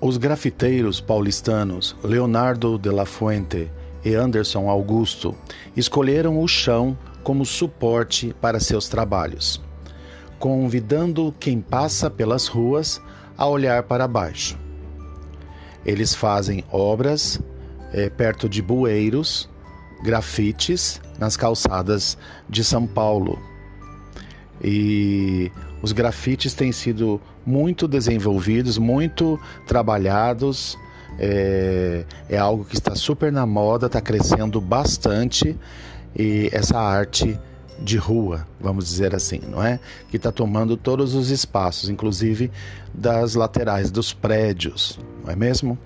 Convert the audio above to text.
Os grafiteiros paulistanos Leonardo de la Fuente e Anderson Augusto escolheram o chão como suporte para seus trabalhos, convidando quem passa pelas ruas a olhar para baixo. Eles fazem obras é, perto de bueiros, grafites nas calçadas de São Paulo. E os grafites têm sido muito desenvolvidos, muito trabalhados. É, é algo que está super na moda, está crescendo bastante. E essa arte de rua, vamos dizer assim, não é? Que está tomando todos os espaços, inclusive das laterais dos prédios, não é mesmo?